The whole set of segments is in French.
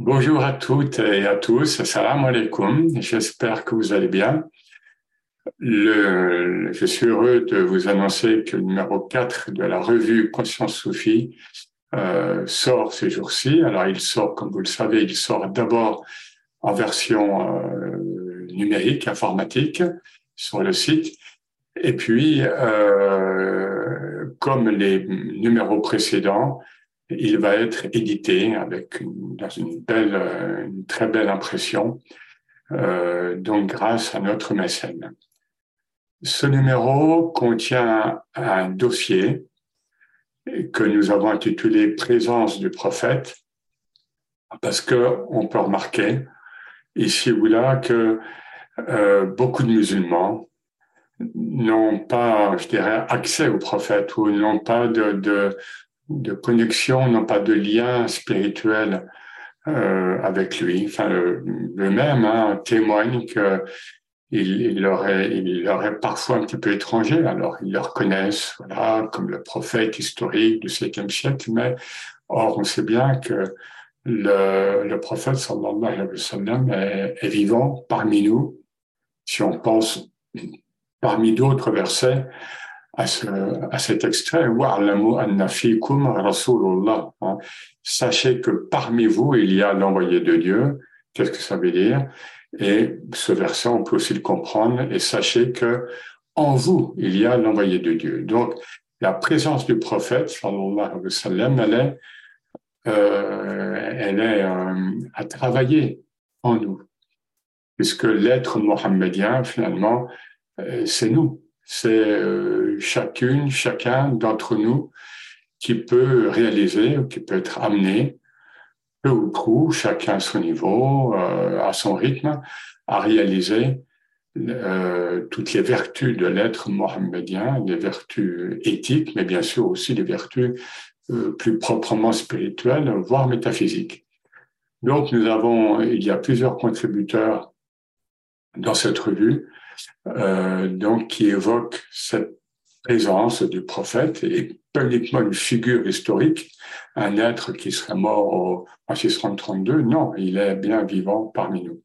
Bonjour à toutes et à tous, salam alaikum, j'espère que vous allez bien. Le, je suis heureux de vous annoncer que le numéro 4 de la revue Conscience Sophie euh, sort ces jours-ci. Alors il sort, comme vous le savez, il sort d'abord en version euh, numérique, informatique, sur le site. Et puis, euh, comme les numéros précédents, il va être édité avec une, dans une belle, une très belle impression, euh, donc grâce à notre mécène. Ce numéro contient un dossier que nous avons intitulé Présence du prophète, parce que on peut remarquer ici ou là que euh, beaucoup de musulmans n'ont pas, je dirais, accès au prophète ou n'ont pas de, de, de connexion, n'ont pas de lien spirituel euh, avec lui. Enfin, le, même hein, témoigne que il, leur est, il leur est parfois un petit peu étranger. Alors, ils le reconnaissent, voilà, comme le prophète historique du 7e siècle, mais or, on sait bien que le, le prophète, sallallahu alayhi wa est, est vivant parmi nous. Si on pense parmi d'autres versets, à, ce, à cet extrait, hein. Sachez que parmi vous, il y a l'envoyé de Dieu. Qu'est-ce que ça veut dire? Et ce verset, on peut aussi le comprendre. Et sachez que en vous, il y a l'envoyé de Dieu. Donc, la présence du prophète, sallallahu alayhi wa sallam, elle est, euh, elle est euh, à travailler en nous. Puisque l'être mohammedien, finalement, euh, c'est nous c'est euh, chacune, chacun d'entre nous qui peut réaliser, qui peut être amené, peu ou prou, chacun à son niveau, euh, à son rythme, à réaliser euh, toutes les vertus de l'être mohammedien, les vertus éthiques, mais bien sûr aussi les vertus plus proprement spirituelles, voire métaphysiques. Donc nous avons, il y a plusieurs contributeurs dans cette revue euh, donc qui évoque cette présence du prophète et pas uniquement une figure historique, un être qui serait mort en 632. Non, il est bien vivant parmi nous.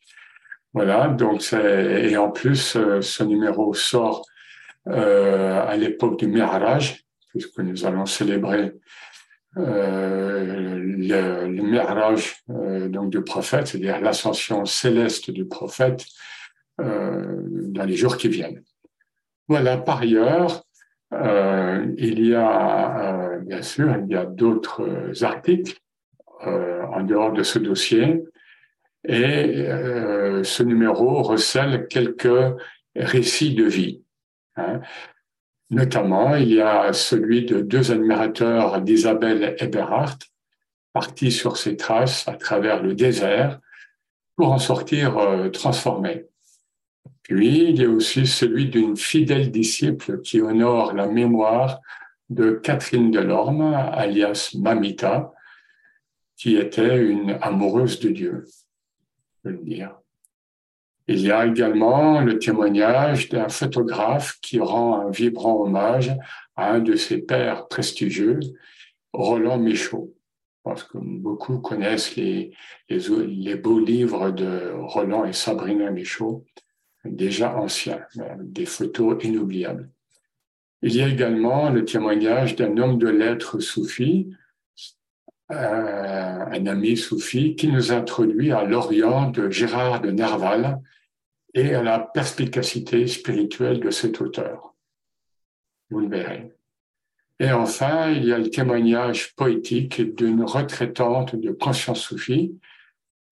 Voilà, donc et en plus euh, ce numéro sort euh, à l'époque du Mi'raj, puisque nous allons célébrer le, le Mi'raj euh, donc du prophète, c'est-à-dire l'ascension céleste du prophète dans les jours qui viennent. Voilà, par ailleurs, euh, il y a, euh, bien sûr, il y a d'autres articles en dehors de ce dossier, et ce numéro recèle quelques récits de vie. Hein. Notamment, il y a celui de deux admirateurs d'Isabelle Eberhardt, partis sur ses traces à travers le désert pour en sortir transformés. Puis, il y a aussi celui d'une fidèle disciple qui honore la mémoire de Catherine Delorme, alias Mamita, qui était une amoureuse de Dieu, je dire. Il y a également le témoignage d'un photographe qui rend un vibrant hommage à un de ses pères prestigieux, Roland Michaud. Parce que beaucoup connaissent les, les, les beaux livres de Roland et Sabrina Michaud déjà ancien, des photos inoubliables. Il y a également le témoignage d'un homme de lettres soufi, euh, un ami soufi, qui nous introduit à l'Orient de Gérard de Nerval et à la perspicacité spirituelle de cet auteur. Vous le verrez. Et enfin, il y a le témoignage poétique d'une retraitante de conscience soufie,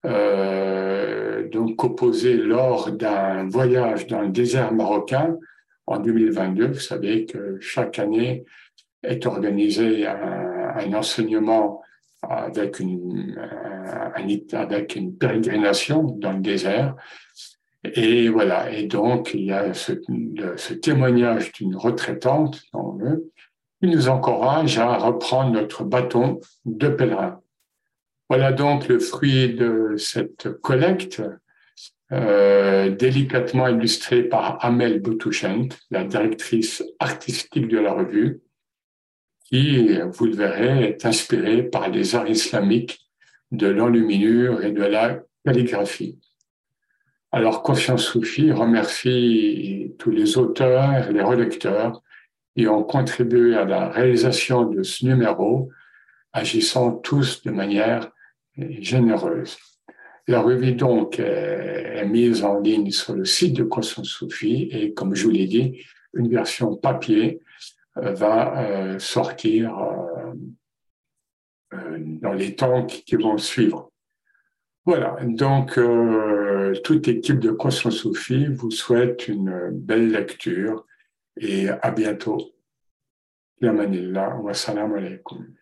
euh, donc opposé lors d'un voyage dans le désert marocain en 2022. Vous savez que chaque année est organisé un, enseignement avec une, un, avec une pérégrination dans le désert. Et voilà. Et donc, il y a ce, ce témoignage d'une retraitante, qui nous encourage à reprendre notre bâton de pèlerin. Voilà donc le fruit de cette collecte, euh, délicatement illustrée par Amel Boutouchent, la directrice artistique de la revue, qui, vous le verrez, est inspirée par les arts islamiques de l'enluminure et de la calligraphie. Alors, Conscience Soufi remercie tous les auteurs et les relecteurs qui ont contribué à la réalisation de ce numéro, agissant tous de manière généreuse. La revue donc est mise en ligne sur le site de Conscience Soufi et comme je vous l'ai dit, une version papier euh, va euh, sortir euh, dans les temps qui vont suivre. Voilà, donc toute équipe de Conscience Soufi vous souhaite une belle lecture et à bientôt. Yamanillah wa salam alaikum.